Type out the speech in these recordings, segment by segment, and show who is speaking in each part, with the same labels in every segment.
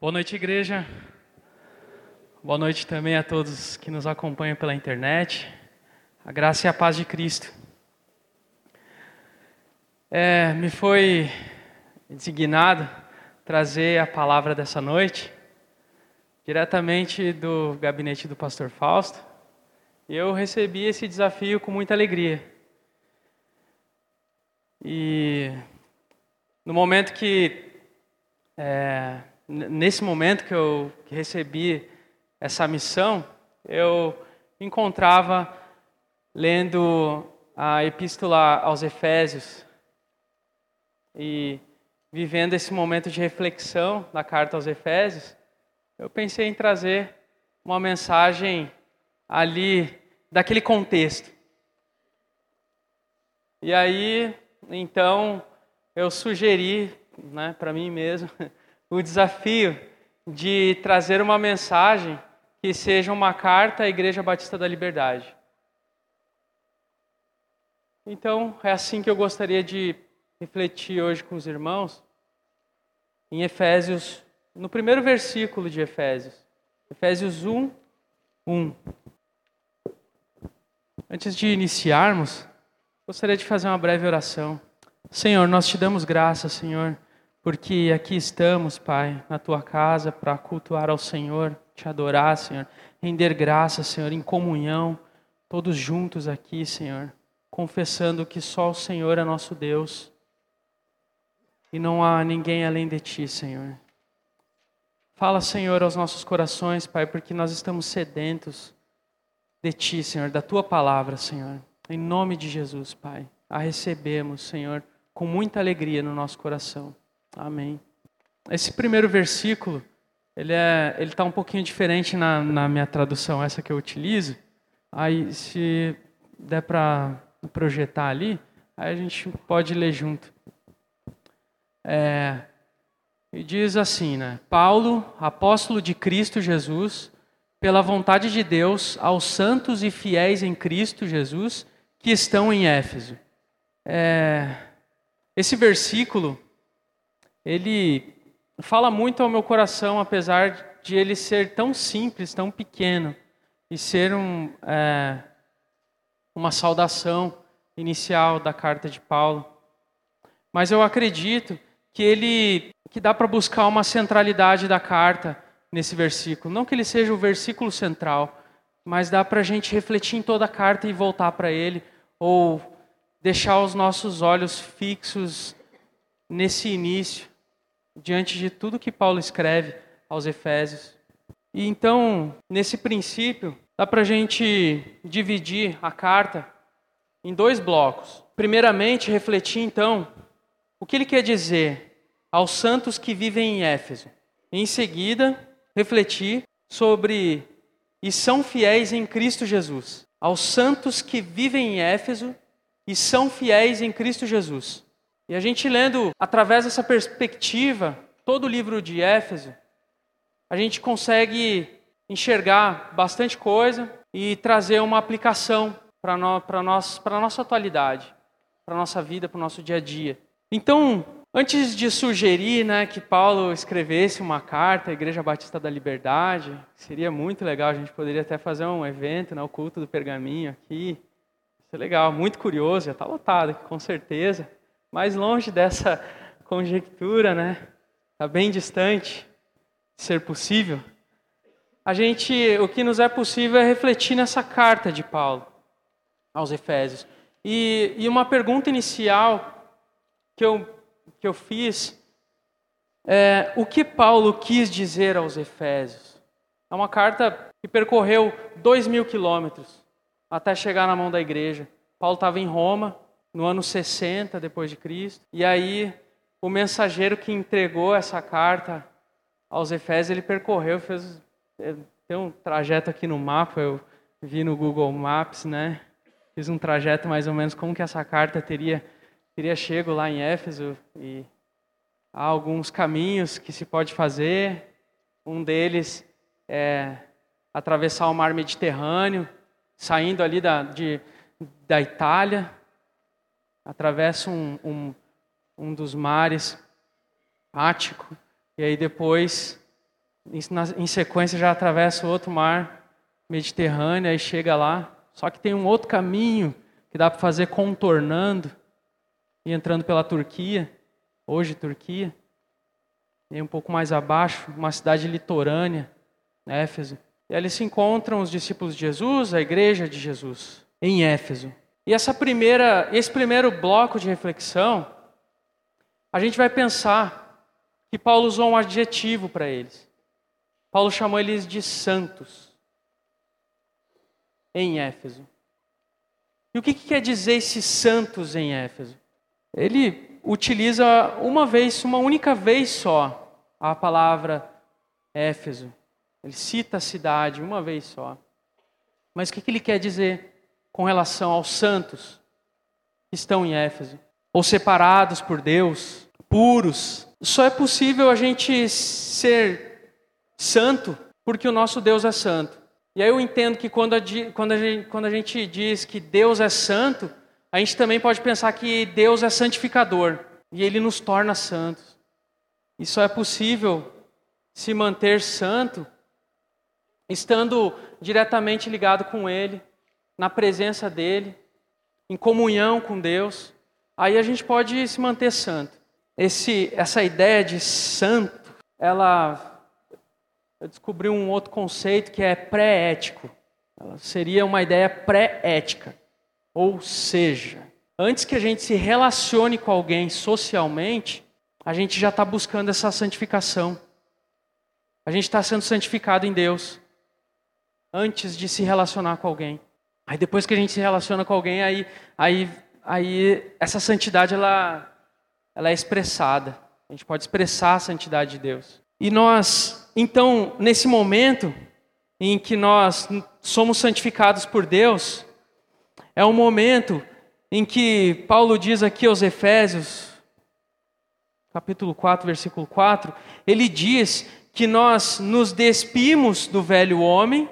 Speaker 1: Boa noite, igreja. Boa noite também a todos que nos acompanham pela internet. A graça e a paz de Cristo. É, me foi designado trazer a palavra dessa noite diretamente do gabinete do pastor Fausto. Eu recebi esse desafio com muita alegria. E no momento que é, nesse momento que eu recebi essa missão, eu encontrava lendo a epístola aos Efésios e vivendo esse momento de reflexão da carta aos Efésios, eu pensei em trazer uma mensagem ali daquele contexto. E aí, então, eu sugeri né, para mim mesmo o desafio de trazer uma mensagem que seja uma carta à Igreja Batista da Liberdade. Então, é assim que eu gostaria de refletir hoje com os irmãos, em Efésios, no primeiro versículo de Efésios, Efésios 1, 1. Antes de iniciarmos, gostaria de fazer uma breve oração. Senhor, nós te damos graça, Senhor porque aqui estamos, Pai, na tua casa para cultuar ao Senhor, te adorar, Senhor, render graça, Senhor, em comunhão, todos juntos aqui, Senhor, confessando que só o Senhor é nosso Deus e não há ninguém além de ti, Senhor. Fala, Senhor, aos nossos corações, Pai, porque nós estamos sedentos de ti, Senhor, da tua palavra, Senhor. Em nome de Jesus, Pai, a recebemos, Senhor, com muita alegria no nosso coração. Amém. Esse primeiro versículo, ele é, ele está um pouquinho diferente na, na minha tradução, essa que eu utilizo. Aí, se der para projetar ali, aí a gente pode ler junto. É, e diz assim, né? Paulo, apóstolo de Cristo Jesus, pela vontade de Deus, aos santos e fiéis em Cristo Jesus que estão em Éfeso. É, esse versículo ele fala muito ao meu coração, apesar de ele ser tão simples, tão pequeno, e ser um, é, uma saudação inicial da carta de Paulo. Mas eu acredito que ele que dá para buscar uma centralidade da carta nesse versículo. Não que ele seja o versículo central, mas dá para a gente refletir em toda a carta e voltar para ele, ou deixar os nossos olhos fixos nesse início diante de tudo que Paulo escreve aos Efésios. E então, nesse princípio, dá para a gente dividir a carta em dois blocos. Primeiramente, refletir então o que ele quer dizer aos santos que vivem em Éfeso. Em seguida, refletir sobre e são fiéis em Cristo Jesus. Aos santos que vivem em Éfeso e são fiéis em Cristo Jesus. E a gente lendo através dessa perspectiva todo o livro de Éfeso, a gente consegue enxergar bastante coisa e trazer uma aplicação para no, a nossa atualidade, para a nossa vida, para o nosso dia a dia. Então, antes de sugerir né, que Paulo escrevesse uma carta à Igreja Batista da Liberdade, seria muito legal, a gente poderia até fazer um evento, né, o culto do pergaminho aqui. Isso é legal, muito curioso, já está lotado aqui, com certeza mais longe dessa conjectura, né? Está bem distante de ser possível. A gente, o que nos é possível é refletir nessa carta de Paulo aos Efésios. E, e uma pergunta inicial que eu, que eu fiz é o que Paulo quis dizer aos Efésios. É uma carta que percorreu dois mil quilômetros até chegar na mão da igreja. Paulo estava em Roma, no ano 60 depois de Cristo. E aí o mensageiro que entregou essa carta aos Efésios, ele percorreu, fez tem um trajeto aqui no mapa, eu vi no Google Maps, né? Fiz um trajeto mais ou menos como que essa carta teria teria chego lá em Éfeso e há alguns caminhos que se pode fazer. Um deles é atravessar o mar Mediterrâneo, saindo ali da, de, da Itália, atravessa um, um, um dos mares, Ático, e aí depois em sequência já atravessa outro mar Mediterrâneo e chega lá. Só que tem um outro caminho que dá para fazer contornando e entrando pela Turquia, hoje Turquia, e um pouco mais abaixo, uma cidade litorânea, Éfeso. E ali se encontram os discípulos de Jesus, a igreja de Jesus, em Éfeso. E essa primeira, esse primeiro bloco de reflexão, a gente vai pensar que Paulo usou um adjetivo para eles. Paulo chamou eles de santos em Éfeso. E o que, que quer dizer esses santos em Éfeso? Ele utiliza uma vez, uma única vez só, a palavra Éfeso. Ele cita a cidade uma vez só. Mas o que, que ele quer dizer com relação aos santos que estão em Éfeso? Ou separados por Deus, puros. Só é possível a gente ser santo, porque o nosso Deus é santo. E aí eu entendo que quando a, quando, a gente, quando a gente diz que Deus é santo, a gente também pode pensar que Deus é santificador e Ele nos torna santos. E só é possível se manter santo estando diretamente ligado com Ele, na presença dEle, em comunhão com Deus. Aí a gente pode se manter santo. Esse, essa ideia de santo, ela eu descobri um outro conceito que é pré-ético. Seria uma ideia pré-ética. Ou seja, antes que a gente se relacione com alguém socialmente, a gente já está buscando essa santificação. A gente está sendo santificado em Deus antes de se relacionar com alguém. Aí depois que a gente se relaciona com alguém, aí, aí, aí essa santidade ela, ela é expressada. A gente pode expressar a santidade de Deus. E nós, então, nesse momento em que nós somos santificados por Deus, é um momento em que Paulo diz aqui aos Efésios, capítulo 4, versículo 4, ele diz que nós nos despimos do velho homem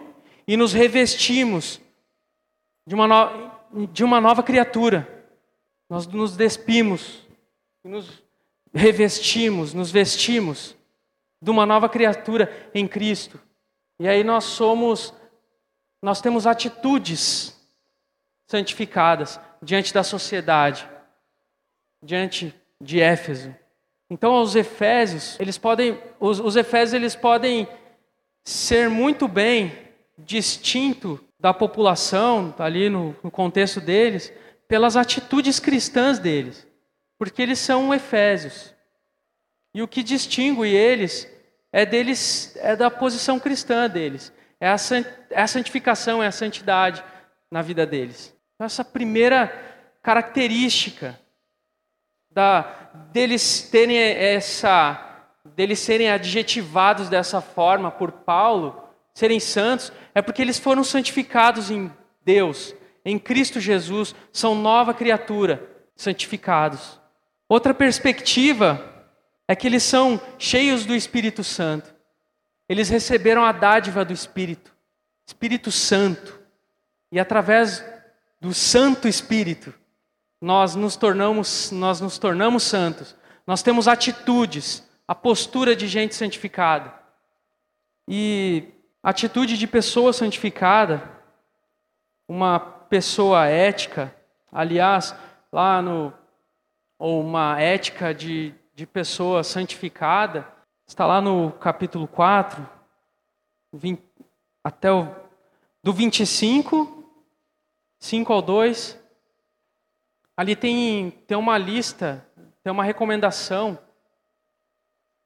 Speaker 1: e nos revestimos de uma, no... de uma nova criatura. Nós nos despimos, nos revestimos, nos vestimos de uma nova criatura em Cristo. E aí nós somos, nós temos atitudes santificadas diante da sociedade, diante de Éfeso. Então, os Efésios, eles podem, os, os Efésios, eles podem ser muito bem distinto da população, ali no, no contexto deles, pelas atitudes cristãs deles, porque eles são Efésios. E o que distingue eles é deles, é da posição cristã deles. É a, é a santificação, é a santidade na vida deles. Então, essa primeira característica da, deles terem essa, deles serem adjetivados dessa forma por Paulo, serem santos, é porque eles foram santificados em Deus, em Cristo Jesus, são nova criatura, santificados. Outra perspectiva é que eles são cheios do Espírito Santo. Eles receberam a dádiva do Espírito, Espírito Santo. E através do Santo Espírito, nós nos tornamos, nós nos tornamos santos. Nós temos atitudes, a postura de gente santificada. E atitude de pessoa santificada, uma pessoa ética, aliás, lá no ou uma ética de de pessoa santificada está lá no capítulo 4, 20, até o do 25, 5 ao 2. Ali tem, tem uma lista, tem uma recomendação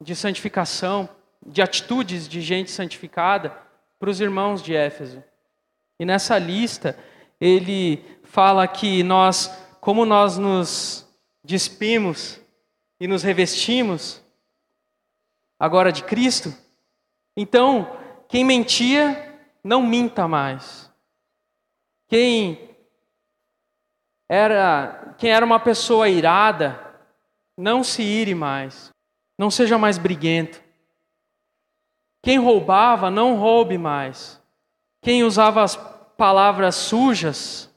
Speaker 1: de santificação, de atitudes de gente santificada para os irmãos de Éfeso. E nessa lista, ele fala que nós, como nós nos despimos e nos revestimos agora de Cristo, então quem mentia, não minta mais. Quem era, quem era uma pessoa irada, não se ire mais. Não seja mais briguento. Quem roubava, não roube mais. Quem usava as palavras sujas,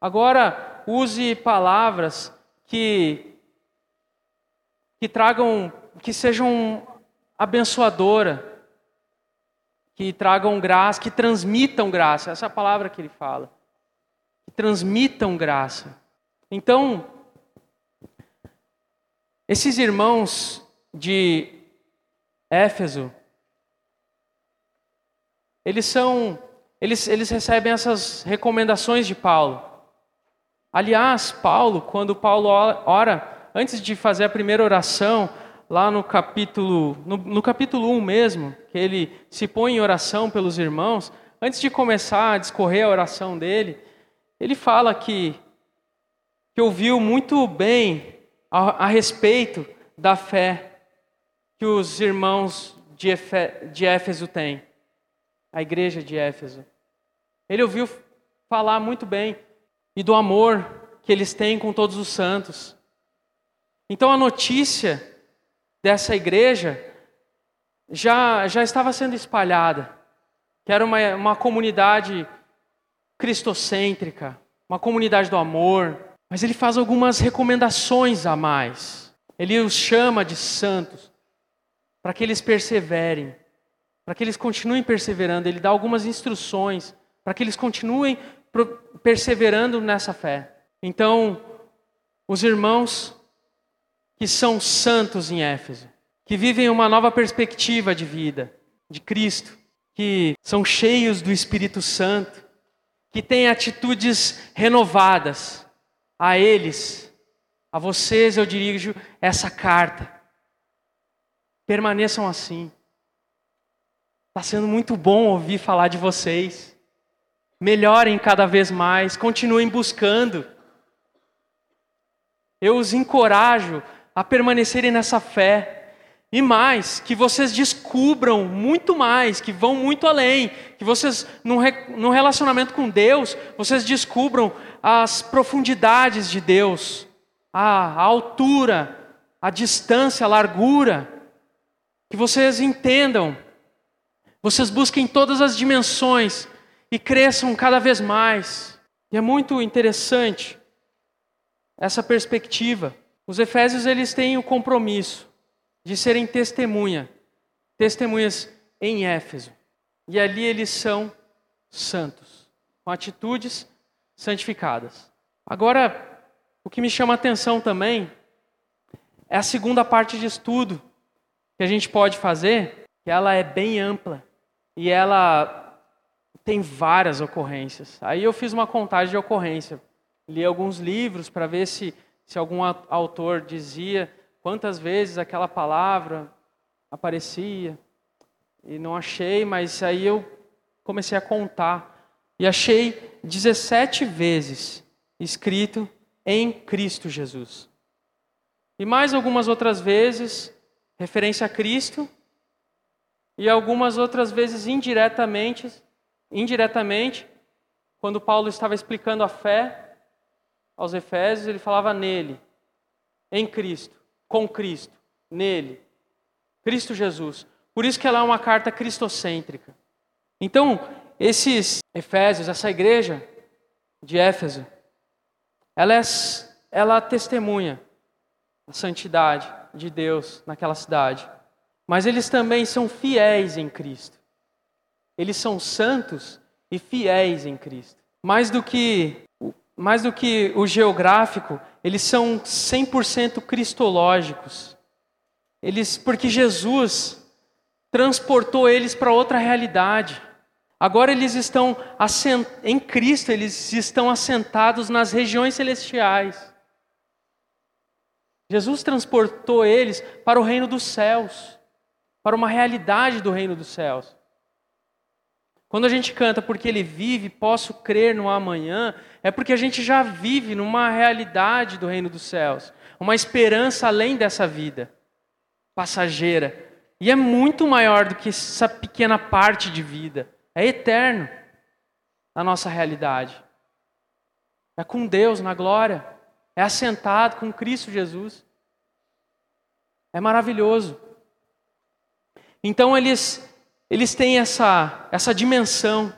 Speaker 1: agora use palavras que que tragam, que sejam abençoadora, que tragam graça, que transmitam graça, essa é a palavra que ele fala. Que transmitam graça. Então, esses irmãos de Éfeso, eles são, eles, eles recebem essas recomendações de Paulo. Aliás, Paulo, quando Paulo ora, antes de fazer a primeira oração, lá no capítulo, no, no capítulo 1 mesmo, que ele se põe em oração pelos irmãos, antes de começar a discorrer a oração dele, ele fala que, que ouviu muito bem a, a respeito da fé que os irmãos de, Efe, de Éfeso têm, a igreja de Éfeso. Ele ouviu falar muito bem e do amor que eles têm com todos os santos. Então a notícia dessa igreja já, já estava sendo espalhada, que era uma, uma comunidade cristocêntrica, uma comunidade do amor, mas ele faz algumas recomendações a mais. Ele os chama de santos, para que eles perseverem, para que eles continuem perseverando. Ele dá algumas instruções para que eles continuem perseverando nessa fé. Então, os irmãos que são santos em Éfeso, que vivem uma nova perspectiva de vida, de Cristo, que são cheios do Espírito Santo, que têm atitudes renovadas, a eles, a vocês eu dirijo essa carta. Permaneçam assim. Está sendo muito bom ouvir falar de vocês melhorem cada vez mais, continuem buscando. Eu os encorajo a permanecerem nessa fé. E mais, que vocês descubram muito mais, que vão muito além, que vocês, num relacionamento com Deus, vocês descubram as profundidades de Deus, a, altura, a distância, a largura, que vocês entendam, vocês busquem todas as dimensões e cresçam cada vez mais. E é muito interessante essa perspectiva. Os efésios eles têm o compromisso de serem testemunha, testemunhas em Éfeso. E ali eles são santos, com atitudes santificadas. Agora, o que me chama a atenção também é a segunda parte de estudo que a gente pode fazer, ela é bem ampla e ela tem várias ocorrências. Aí eu fiz uma contagem de ocorrência. Li alguns livros para ver se, se algum autor dizia quantas vezes aquela palavra aparecia. E não achei, mas aí eu comecei a contar. E achei 17 vezes escrito em Cristo Jesus. E mais algumas outras vezes, referência a Cristo, e algumas outras vezes indiretamente Indiretamente, quando Paulo estava explicando a fé aos Efésios, ele falava nele, em Cristo, com Cristo, nele. Cristo Jesus. Por isso que ela é uma carta cristocêntrica. Então, esses Efésios, essa igreja de Éfeso, ela, é, ela testemunha a santidade de Deus naquela cidade. Mas eles também são fiéis em Cristo. Eles são santos e fiéis em Cristo. Mais do que mais do que o geográfico, eles são 100% cristológicos. Eles porque Jesus transportou eles para outra realidade. Agora eles estão assent... em Cristo, eles estão assentados nas regiões celestiais. Jesus transportou eles para o reino dos céus, para uma realidade do reino dos céus. Quando a gente canta porque ele vive, posso crer no amanhã, é porque a gente já vive numa realidade do reino dos céus, uma esperança além dessa vida passageira. E é muito maior do que essa pequena parte de vida. É eterno a nossa realidade. É com Deus na glória. É assentado com Cristo Jesus. É maravilhoso. Então eles eles têm essa, essa dimensão.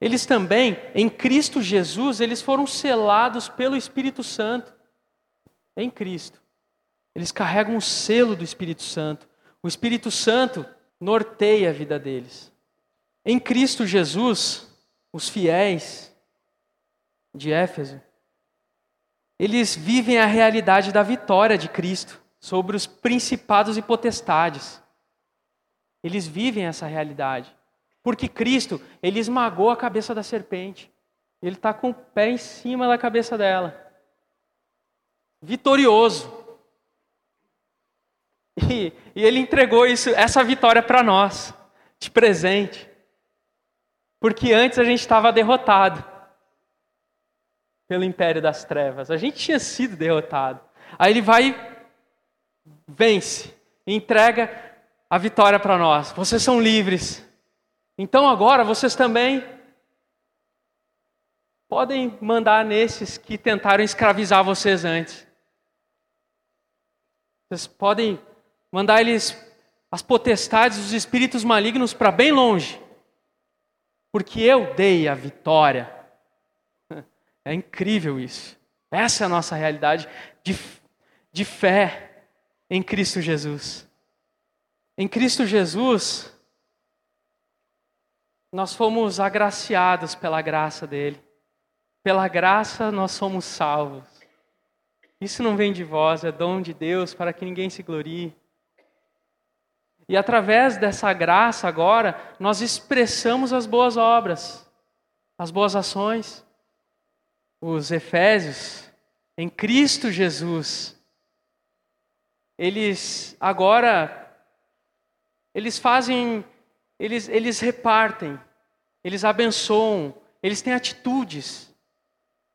Speaker 1: Eles também, em Cristo Jesus, eles foram selados pelo Espírito Santo. Em Cristo. Eles carregam o selo do Espírito Santo. O Espírito Santo norteia a vida deles. Em Cristo Jesus, os fiéis de Éfeso, eles vivem a realidade da vitória de Cristo sobre os principados e potestades. Eles vivem essa realidade. Porque Cristo, ele esmagou a cabeça da serpente. Ele está com o pé em cima da cabeça dela. Vitorioso. E, e ele entregou isso, essa vitória para nós, de presente. Porque antes a gente estava derrotado pelo império das trevas. A gente tinha sido derrotado. Aí ele vai, vence, entrega a vitória para nós. Vocês são livres. Então agora vocês também podem mandar nesses que tentaram escravizar vocês antes. Vocês podem mandar eles, as potestades, os espíritos malignos para bem longe, porque eu dei a vitória. É incrível isso. Essa é a nossa realidade de, de fé em Cristo Jesus. Em Cristo Jesus, nós fomos agraciados pela graça dele. Pela graça nós somos salvos. Isso não vem de vós, é dom de Deus para que ninguém se glorie. E através dessa graça agora, nós expressamos as boas obras, as boas ações. Os Efésios, em Cristo Jesus, eles agora eles fazem, eles, eles repartem, eles abençoam, eles têm atitudes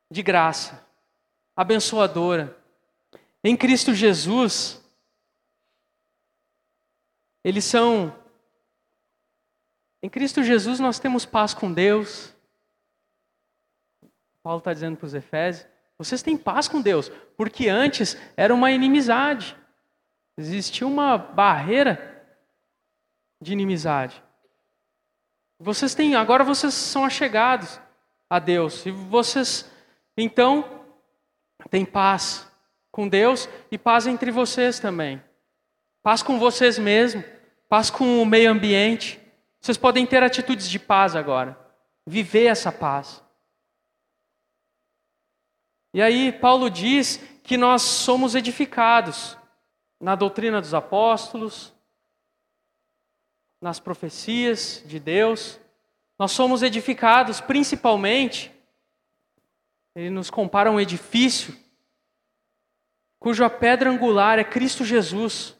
Speaker 1: de graça, abençoadora. Em Cristo Jesus, eles são. Em Cristo Jesus nós temos paz com Deus. Paulo está dizendo para os Efésios: vocês têm paz com Deus, porque antes era uma inimizade, existia uma barreira de inimizade. Vocês têm, agora vocês são achegados a Deus e vocês então têm paz com Deus e paz entre vocês também. Paz com vocês mesmos paz com o meio ambiente. Vocês podem ter atitudes de paz agora, viver essa paz. E aí, Paulo diz que nós somos edificados na doutrina dos apóstolos, nas profecias de Deus. Nós somos edificados principalmente, ele nos compara a um edifício cuja pedra angular é Cristo Jesus.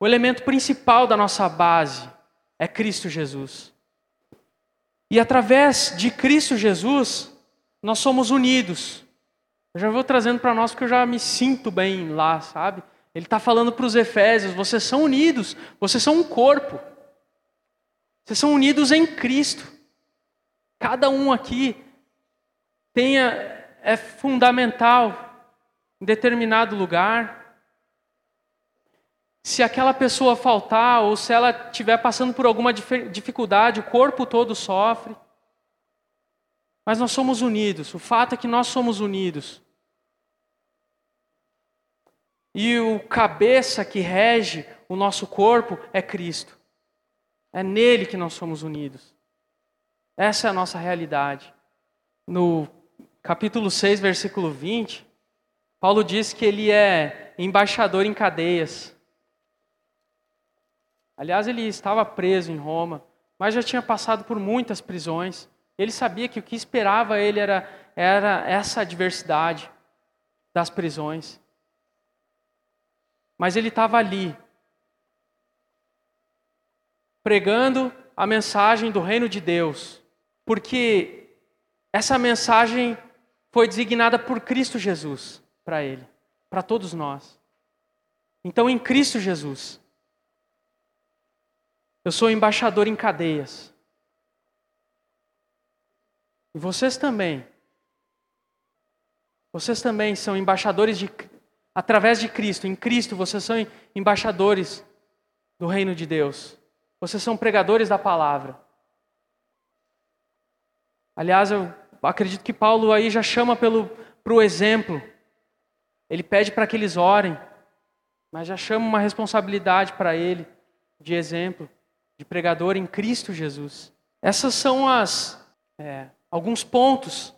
Speaker 1: O elemento principal da nossa base é Cristo Jesus. E através de Cristo Jesus, nós somos unidos. Eu já vou trazendo para nós porque eu já me sinto bem lá, sabe? Ele está falando para os Efésios: vocês são unidos, vocês são um corpo. Vocês são unidos em Cristo. Cada um aqui tenha, é fundamental em determinado lugar, se aquela pessoa faltar ou se ela estiver passando por alguma dificuldade, o corpo todo sofre. Mas nós somos unidos, o fato é que nós somos unidos. E o cabeça que rege o nosso corpo é Cristo. É nele que nós somos unidos. Essa é a nossa realidade. No capítulo 6, versículo 20, Paulo diz que ele é embaixador em cadeias. Aliás, ele estava preso em Roma, mas já tinha passado por muitas prisões. Ele sabia que o que esperava ele era, era essa adversidade das prisões. Mas ele estava ali, pregando a mensagem do reino de Deus, porque essa mensagem foi designada por Cristo Jesus para ele, para todos nós. Então, em Cristo Jesus, eu sou embaixador em cadeias. E vocês também. Vocês também são embaixadores de através de Cristo. Em Cristo vocês são embaixadores do reino de Deus. Vocês são pregadores da palavra. Aliás, eu acredito que Paulo aí já chama pelo para o exemplo. Ele pede para que eles orem mas já chama uma responsabilidade para ele de exemplo, de pregador em Cristo Jesus. Essas são as é, alguns pontos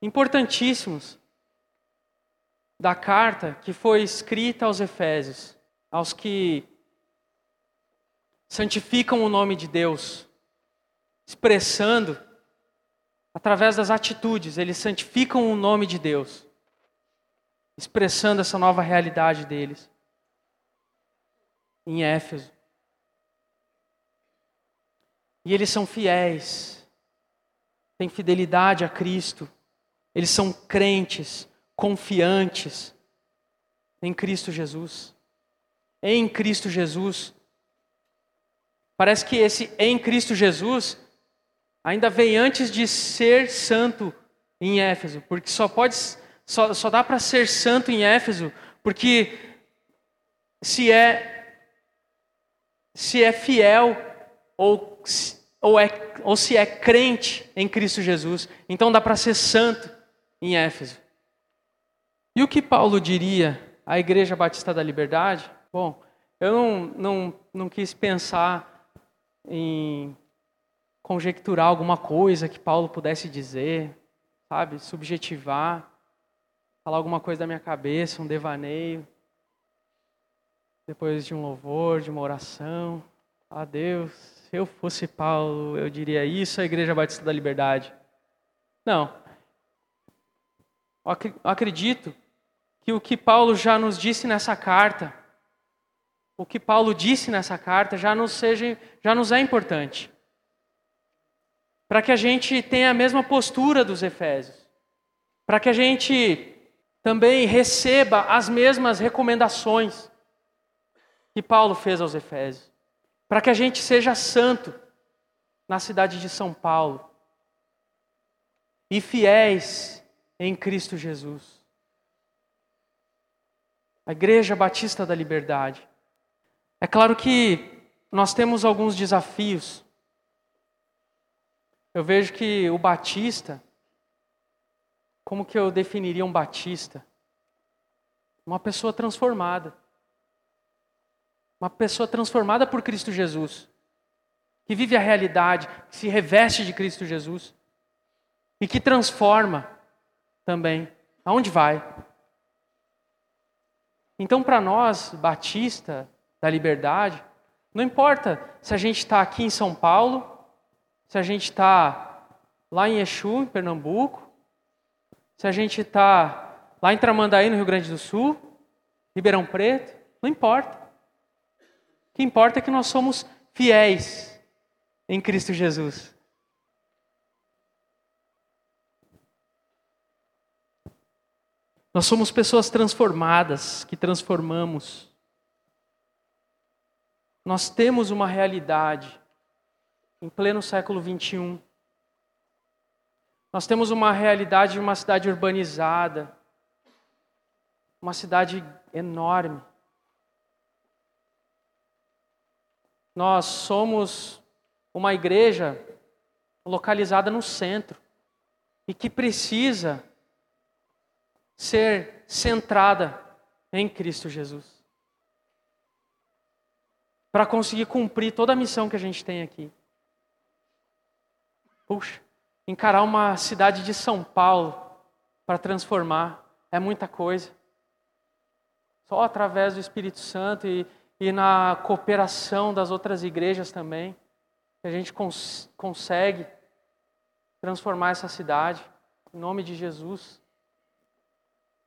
Speaker 1: importantíssimos da carta que foi escrita aos Efésios, aos que santificam o nome de Deus, expressando através das atitudes, eles santificam o nome de Deus, expressando essa nova realidade deles. Em Éfeso. E eles são fiéis, têm fidelidade a Cristo, eles são crentes, confiantes em Cristo Jesus. Em Cristo Jesus. Parece que esse em Cristo Jesus ainda vem antes de ser santo em Éfeso, porque só pode só, só dá para ser santo em Éfeso porque se é se é fiel ou ou, é, ou se é crente em Cristo Jesus, então dá para ser santo em Éfeso. E o que Paulo diria à Igreja Batista da Liberdade? Bom, eu não, não, não quis pensar em conjecturar alguma coisa que Paulo pudesse dizer, sabe, subjetivar, falar alguma coisa da minha cabeça, um devaneio, depois de um louvor, de uma oração. A Deus, se eu fosse Paulo, eu diria isso à Igreja Batista da Liberdade. Não. Eu acredito que o que Paulo já nos disse nessa carta, o que Paulo disse nessa carta já nos seja, já nos é importante. Para que a gente tenha a mesma postura dos Efésios, para que a gente também receba as mesmas recomendações que Paulo fez aos Efésios, para que a gente seja santo na cidade de São Paulo e fiéis em Cristo Jesus. A Igreja Batista da Liberdade. É claro que nós temos alguns desafios eu vejo que o batista, como que eu definiria um batista? Uma pessoa transformada. Uma pessoa transformada por Cristo Jesus. Que vive a realidade, que se reveste de Cristo Jesus. E que transforma também. Aonde vai? Então, para nós, batista da liberdade, não importa se a gente está aqui em São Paulo se a gente está lá em Exu, em Pernambuco, se a gente está lá em Tramandaí, no Rio Grande do Sul, Ribeirão Preto, não importa. O que importa é que nós somos fiéis em Cristo Jesus. Nós somos pessoas transformadas, que transformamos. Nós temos uma realidade em pleno século 21. Nós temos uma realidade de uma cidade urbanizada, uma cidade enorme. Nós somos uma igreja localizada no centro e que precisa ser centrada em Cristo Jesus. Para conseguir cumprir toda a missão que a gente tem aqui. Puxa, encarar uma cidade de São Paulo para transformar é muita coisa. Só através do Espírito Santo e, e na cooperação das outras igrejas também, que a gente cons consegue transformar essa cidade, em nome de Jesus.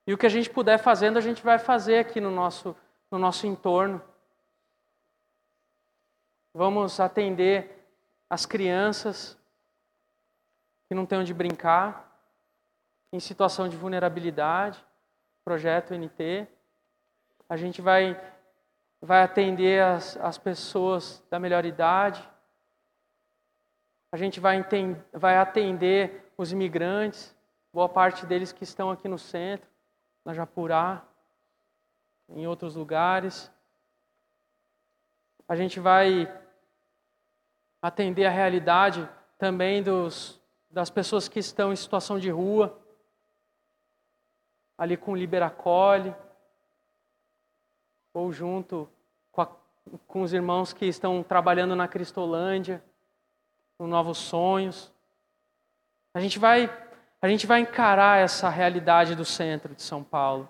Speaker 1: E o que a gente puder fazendo, a gente vai fazer aqui no nosso, no nosso entorno. Vamos atender as crianças, que não tem onde brincar, em situação de vulnerabilidade, projeto NT. A gente vai, vai atender as, as pessoas da melhor idade. A gente vai, entender, vai atender os imigrantes, boa parte deles que estão aqui no centro, na Japurá, em outros lugares. A gente vai atender a realidade também dos, das pessoas que estão em situação de rua, ali com o Liberacole. ou junto com, a, com os irmãos que estão trabalhando na Cristolândia, no Novos Sonhos. A gente vai a gente vai encarar essa realidade do centro de São Paulo.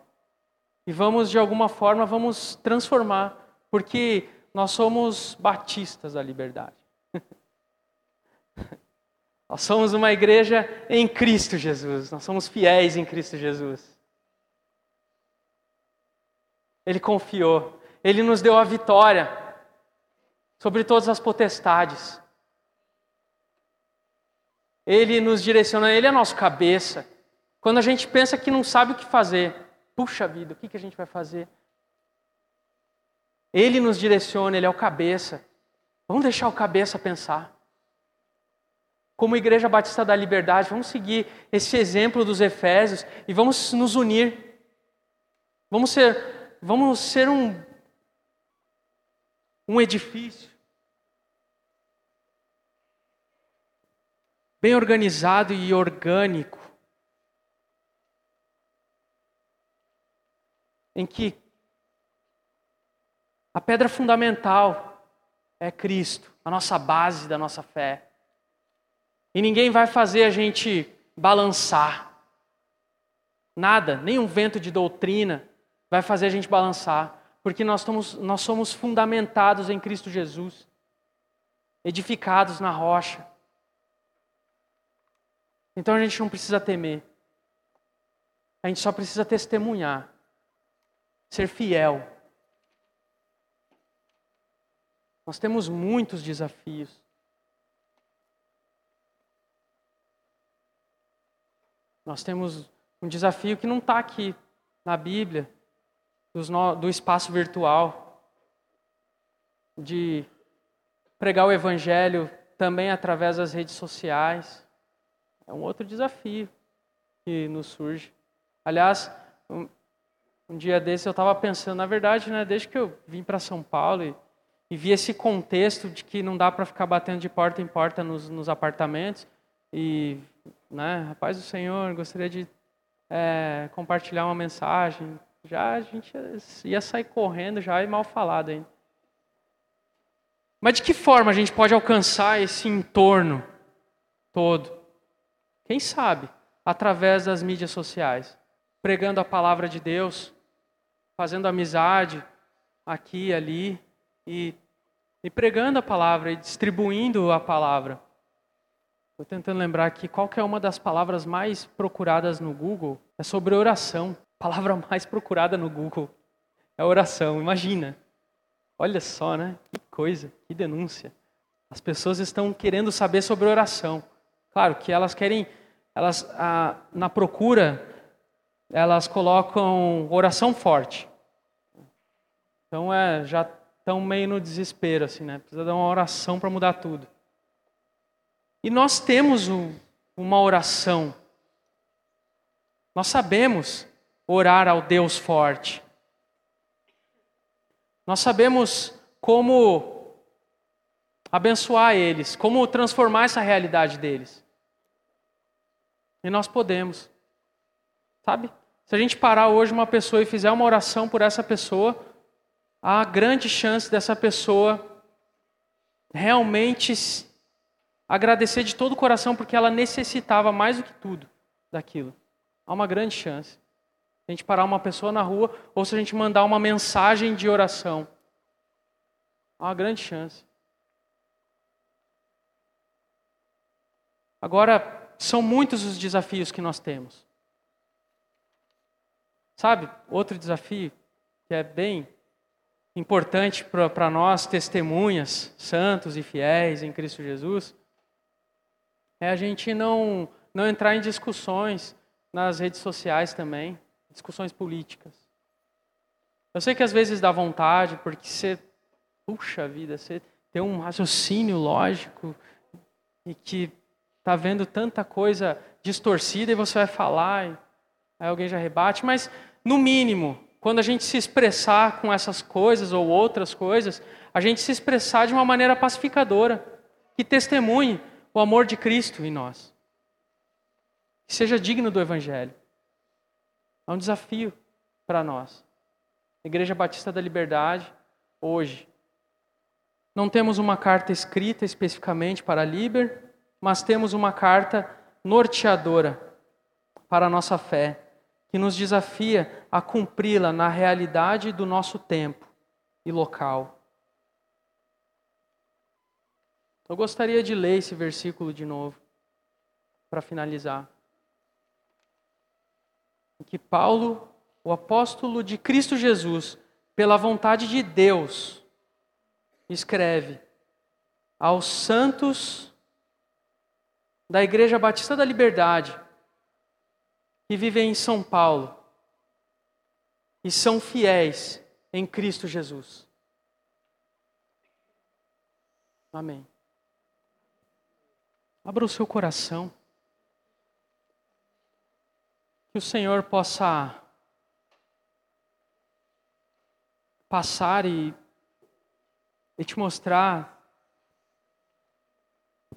Speaker 1: E vamos de alguma forma vamos transformar, porque nós somos batistas da liberdade. nós somos uma igreja em Cristo Jesus, nós somos fiéis em Cristo Jesus. Ele confiou, ele nos deu a vitória sobre todas as potestades. Ele nos direciona, ele é nosso cabeça. Quando a gente pensa que não sabe o que fazer, puxa vida, o que a gente vai fazer? Ele nos direciona, ele é o cabeça. Vamos deixar o cabeça pensar. Como Igreja Batista da Liberdade, vamos seguir esse exemplo dos Efésios e vamos nos unir. Vamos ser, vamos ser um, um edifício bem organizado e orgânico, em que a pedra fundamental é Cristo, a nossa base da nossa fé. E ninguém vai fazer a gente balançar. Nada, nenhum vento de doutrina vai fazer a gente balançar, porque nós, estamos, nós somos fundamentados em Cristo Jesus, edificados na rocha. Então a gente não precisa temer. A gente só precisa testemunhar, ser fiel. Nós temos muitos desafios. Nós temos um desafio que não está aqui na Bíblia, do espaço virtual, de pregar o Evangelho também através das redes sociais. É um outro desafio que nos surge. Aliás, um, um dia desse eu estava pensando, na verdade, né, desde que eu vim para São Paulo e, e, vi esse contexto de que não dá para ficar batendo de porta em porta nos, nos apartamentos, e, né, rapaz do Senhor, gostaria de é, compartilhar uma mensagem. Já a gente ia sair correndo já e mal falado ainda. Mas de que forma a gente pode alcançar esse entorno todo? Quem sabe? Através das mídias sociais, pregando a palavra de Deus, fazendo amizade aqui e ali e, e pregando a palavra e distribuindo a palavra. Estou tentando lembrar aqui qual que é uma das palavras mais procuradas no Google. É sobre oração. A palavra mais procurada no Google é oração. Imagina. Olha só, né? Que coisa, que denúncia. As pessoas estão querendo saber sobre oração. Claro que elas querem, elas na procura, elas colocam oração forte. Então é, já estão meio no desespero, assim, né? Precisa dar uma oração para mudar tudo. E nós temos um, uma oração. Nós sabemos orar ao Deus forte. Nós sabemos como abençoar eles, como transformar essa realidade deles. E nós podemos. Sabe? Se a gente parar hoje uma pessoa e fizer uma oração por essa pessoa, há grande chance dessa pessoa realmente agradecer de todo o coração porque ela necessitava mais do que tudo daquilo. Há uma grande chance. Se a gente parar uma pessoa na rua ou se a gente mandar uma mensagem de oração. Há uma grande chance. Agora, são muitos os desafios que nós temos. Sabe, outro desafio que é bem importante para nós, testemunhas, santos e fiéis em Cristo Jesus, é a gente não, não entrar em discussões nas redes sociais também, discussões políticas. Eu sei que às vezes dá vontade, porque você, puxa vida, você tem um raciocínio lógico e que está vendo tanta coisa distorcida e você vai falar, e aí alguém já rebate, mas no mínimo, quando a gente se expressar com essas coisas ou outras coisas, a gente se expressar de uma maneira pacificadora, que testemunhe o amor de Cristo em nós. Que seja digno do Evangelho. É um desafio para nós. Igreja Batista da Liberdade, hoje. Não temos uma carta escrita especificamente para a Liber, mas temos uma carta norteadora para a nossa fé, que nos desafia a cumpri-la na realidade do nosso tempo e local. Eu gostaria de ler esse versículo de novo, para finalizar. Em que Paulo, o apóstolo de Cristo Jesus, pela vontade de Deus, escreve aos santos da Igreja Batista da Liberdade, que vivem em São Paulo e são fiéis em Cristo Jesus. Amém. Abra o seu coração. Que o Senhor possa passar e, e te mostrar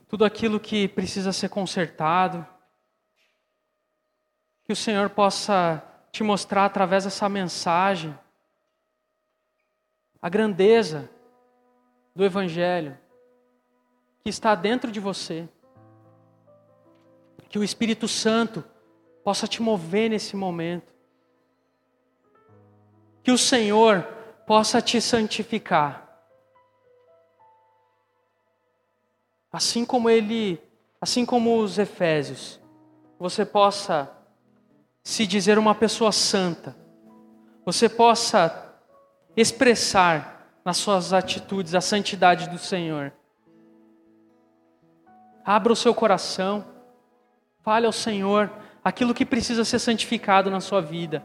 Speaker 1: tudo aquilo que precisa ser consertado. Que o Senhor possa te mostrar através dessa mensagem a grandeza do Evangelho que está dentro de você que o Espírito Santo possa te mover nesse momento. Que o Senhor possa te santificar. Assim como ele, assim como os Efésios, você possa se dizer uma pessoa santa. Você possa expressar nas suas atitudes a santidade do Senhor. Abra o seu coração. Fale ao Senhor aquilo que precisa ser santificado na sua vida.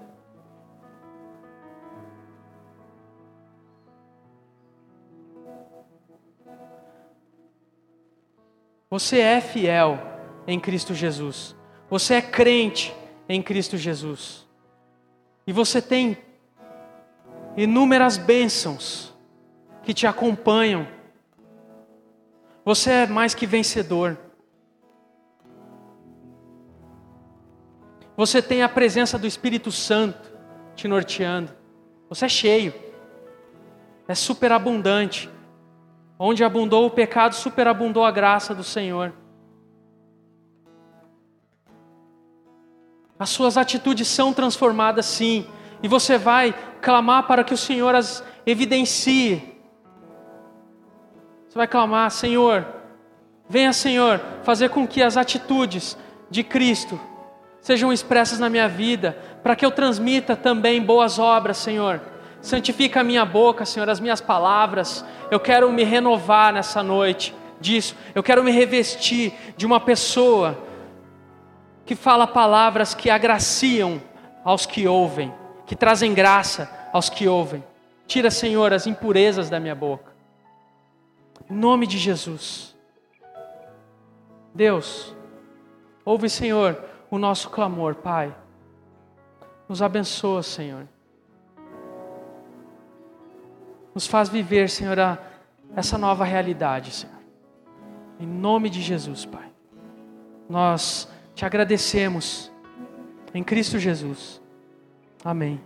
Speaker 1: Você é fiel em Cristo Jesus. Você é crente em Cristo Jesus. E você tem inúmeras bênçãos que te acompanham. Você é mais que vencedor. Você tem a presença do Espírito Santo te norteando. Você é cheio. É superabundante. Onde abundou o pecado, superabundou a graça do Senhor. As suas atitudes são transformadas sim, e você vai clamar para que o Senhor as evidencie. Você vai clamar, Senhor, venha, Senhor, fazer com que as atitudes de Cristo sejam expressas na minha vida, para que eu transmita também boas obras, Senhor. Santifica a minha boca, Senhor, as minhas palavras. Eu quero me renovar nessa noite disso. Eu quero me revestir de uma pessoa que fala palavras que agraciam aos que ouvem, que trazem graça aos que ouvem. Tira, Senhor, as impurezas da minha boca. Em nome de Jesus. Deus, ouve, Senhor, o nosso clamor, Pai. Nos abençoa, Senhor. Nos faz viver, Senhor, essa nova realidade, Senhor. Em nome de Jesus, Pai. Nós te agradecemos em Cristo Jesus. Amém.